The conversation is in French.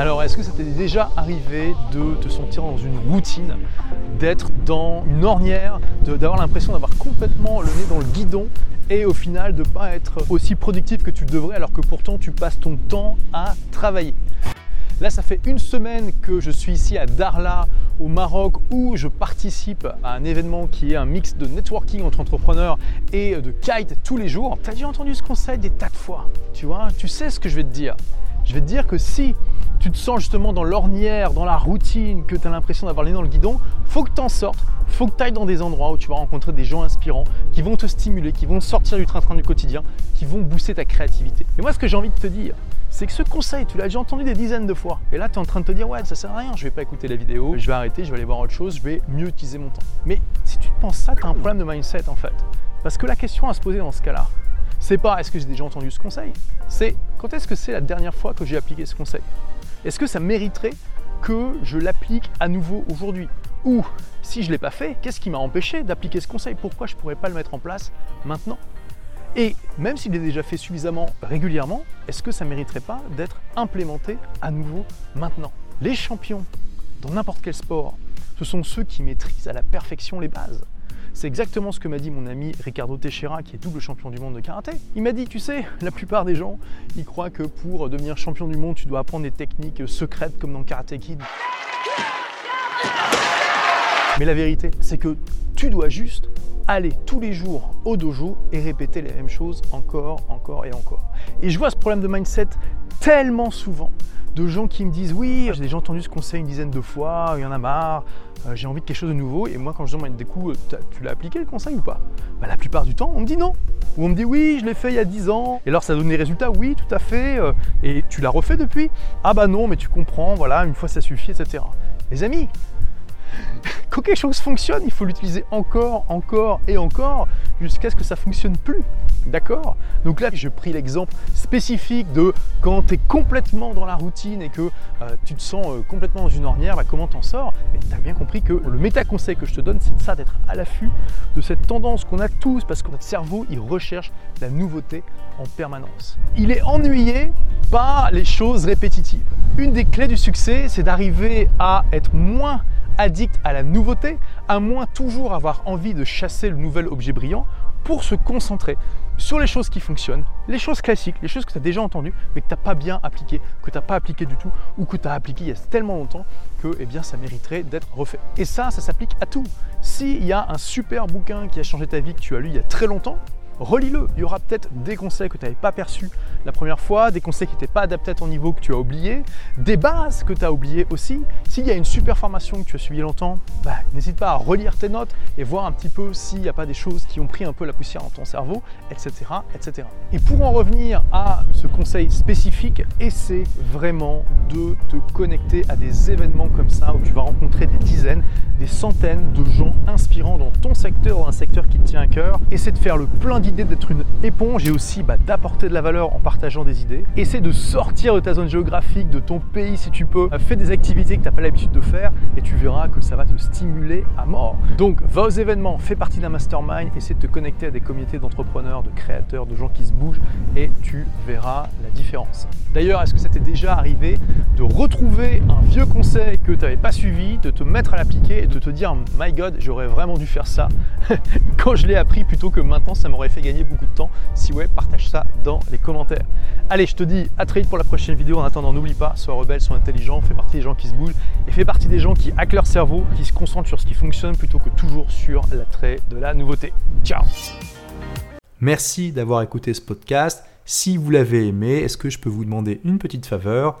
Alors, est-ce que ça t'est déjà arrivé de te sentir dans une routine, d'être dans une ornière, d'avoir l'impression d'avoir complètement le nez dans le guidon et au final de ne pas être aussi productif que tu le devrais alors que pourtant tu passes ton temps à travailler? Là, ça fait une semaine que je suis ici à Darla, au Maroc, où je participe à un événement qui est un mix de networking entre entrepreneurs et de kite tous les jours. Tu as déjà entendu ce conseil des tas de fois, tu vois Tu sais ce que je vais te dire? Je vais te dire que si tu te sens justement dans l'ornière, dans la routine, que tu as l'impression d'avoir les dans le guidon, faut que tu en sortes, faut que tu ailles dans des endroits où tu vas rencontrer des gens inspirants qui vont te stimuler, qui vont sortir du train-train du quotidien, qui vont booster ta créativité. Et moi, ce que j'ai envie de te dire, c'est que ce conseil, tu l'as déjà entendu des dizaines de fois. Et là, tu es en train de te dire, ouais, ça sert à rien, je vais pas écouter la vidéo, je vais arrêter, je vais aller voir autre chose, je vais mieux utiliser mon temps. Mais si tu te penses ça, tu as un problème de mindset en fait. Parce que la question à se poser dans ce cas-là, c'est pas est-ce que j'ai déjà entendu ce conseil, c'est quand est-ce que c'est la dernière fois que j'ai appliqué ce conseil? Est-ce que ça mériterait que je l'applique à nouveau aujourd'hui Ou si je ne l'ai pas fait, qu'est-ce qui m'a empêché d'appliquer ce conseil? Pourquoi je ne pourrais pas le mettre en place maintenant? Et même s'il est déjà fait suffisamment régulièrement, est-ce que ça ne mériterait pas d'être implémenté à nouveau maintenant? Les champions dans n'importe quel sport, ce sont ceux qui maîtrisent à la perfection les bases. C'est exactement ce que m'a dit mon ami Ricardo Teixeira, qui est double champion du monde de karaté. Il m'a dit, tu sais, la plupart des gens, ils croient que pour devenir champion du monde, tu dois apprendre des techniques secrètes comme dans Karate Kid. Mais la vérité, c'est que tu dois juste aller tous les jours au dojo et répéter les mêmes choses encore, encore et encore. Et je vois ce problème de mindset tellement souvent de gens qui me disent oui, j'ai déjà entendu ce conseil une dizaine de fois, il y en a marre, euh, j'ai envie de quelque chose de nouveau. Et moi, quand je demande des coups, tu l'as appliqué le conseil ou pas? Bah, La plupart du temps, on me dit non. Ou on me dit oui, je l'ai fait il y a 10 ans. Et alors, ça donne des résultats Oui, tout à fait. Euh, et tu l'as refait depuis? Ah bah non, mais tu comprends, voilà, une fois ça suffit, etc. Les amis, quand quelque chose fonctionne, il faut l'utiliser encore, encore et encore jusqu'à ce que ça fonctionne plus. D'accord? Donc là, j'ai pris l'exemple spécifique de quand tu es complètement dans la routine et que euh, tu te sens euh, complètement dans une ornière, bah, comment t'en sors? Mais tu as bien compris que le méta-conseil que je te donne, c'est ça, d'être à l'affût de cette tendance qu'on a tous, parce que notre cerveau, il recherche la nouveauté en permanence. Il est ennuyé par les choses répétitives. Une des clés du succès, c'est d'arriver à être moins addict à la nouveauté, à moins toujours avoir envie de chasser le nouvel objet brillant pour se concentrer sur les choses qui fonctionnent, les choses classiques, les choses que tu as déjà entendues, mais que tu n'as pas bien appliquées, que tu n'as pas appliqué du tout, ou que tu as appliqué il y a tellement longtemps que eh ça mériterait d'être refait. Et ça, ça s'applique à tout. S'il y a un super bouquin qui a changé ta vie que tu as lu il y a très longtemps, relis-le. Il y aura peut-être des conseils que tu n'avais pas perçus la première fois, des conseils qui n'étaient pas adaptés à ton niveau que tu as oublié, des bases que tu as oubliées aussi. S'il y a une super formation que tu as suivie longtemps, bah, n'hésite pas à relire tes notes et voir un petit peu s'il n'y a pas des choses qui ont pris un peu la poussière dans ton cerveau, etc., etc. Et pour en revenir à ce conseil spécifique, essaie vraiment de te connecter à des événements comme ça où tu vas rencontrer des dizaines, des centaines de gens inspirants dans ton secteur ou un secteur qui te tient à cœur. Essaie de faire le plein d'idées, d'être une éponge et aussi bah, d'apporter de la valeur en partageant des idées. Essaie de sortir de ta zone géographique, de ton pays si tu peux. Fais des activités que tu n'as pas l'habitude de faire et tu verras que ça va te stimuler à mort. Donc, va aux événements, fais partie d'un mastermind, essaie de te connecter à des communautés d'entrepreneurs, de créateurs, de gens qui se bougent et tu verras la différence. D'ailleurs, est-ce que ça t'est déjà arrivé de retrouver un vieux conseil que tu n'avais pas suivi, de te mettre à l'appliquer et de te dire My God, j'aurais vraiment dû faire ça quand je l'ai appris plutôt que maintenant, ça m'aurait fait gagner beaucoup de temps. Si ouais, partage ça dans les commentaires. Allez, je te dis à très vite pour la prochaine vidéo. En attendant, n'oublie pas, sois rebelle, sois intelligent, fais partie des gens qui se bougent et fais partie des gens qui hackent leur cerveau, qui se concentrent sur ce qui fonctionne plutôt que toujours sur l'attrait de la nouveauté. Ciao Merci d'avoir écouté ce podcast. Si vous l'avez aimé, est-ce que je peux vous demander une petite faveur?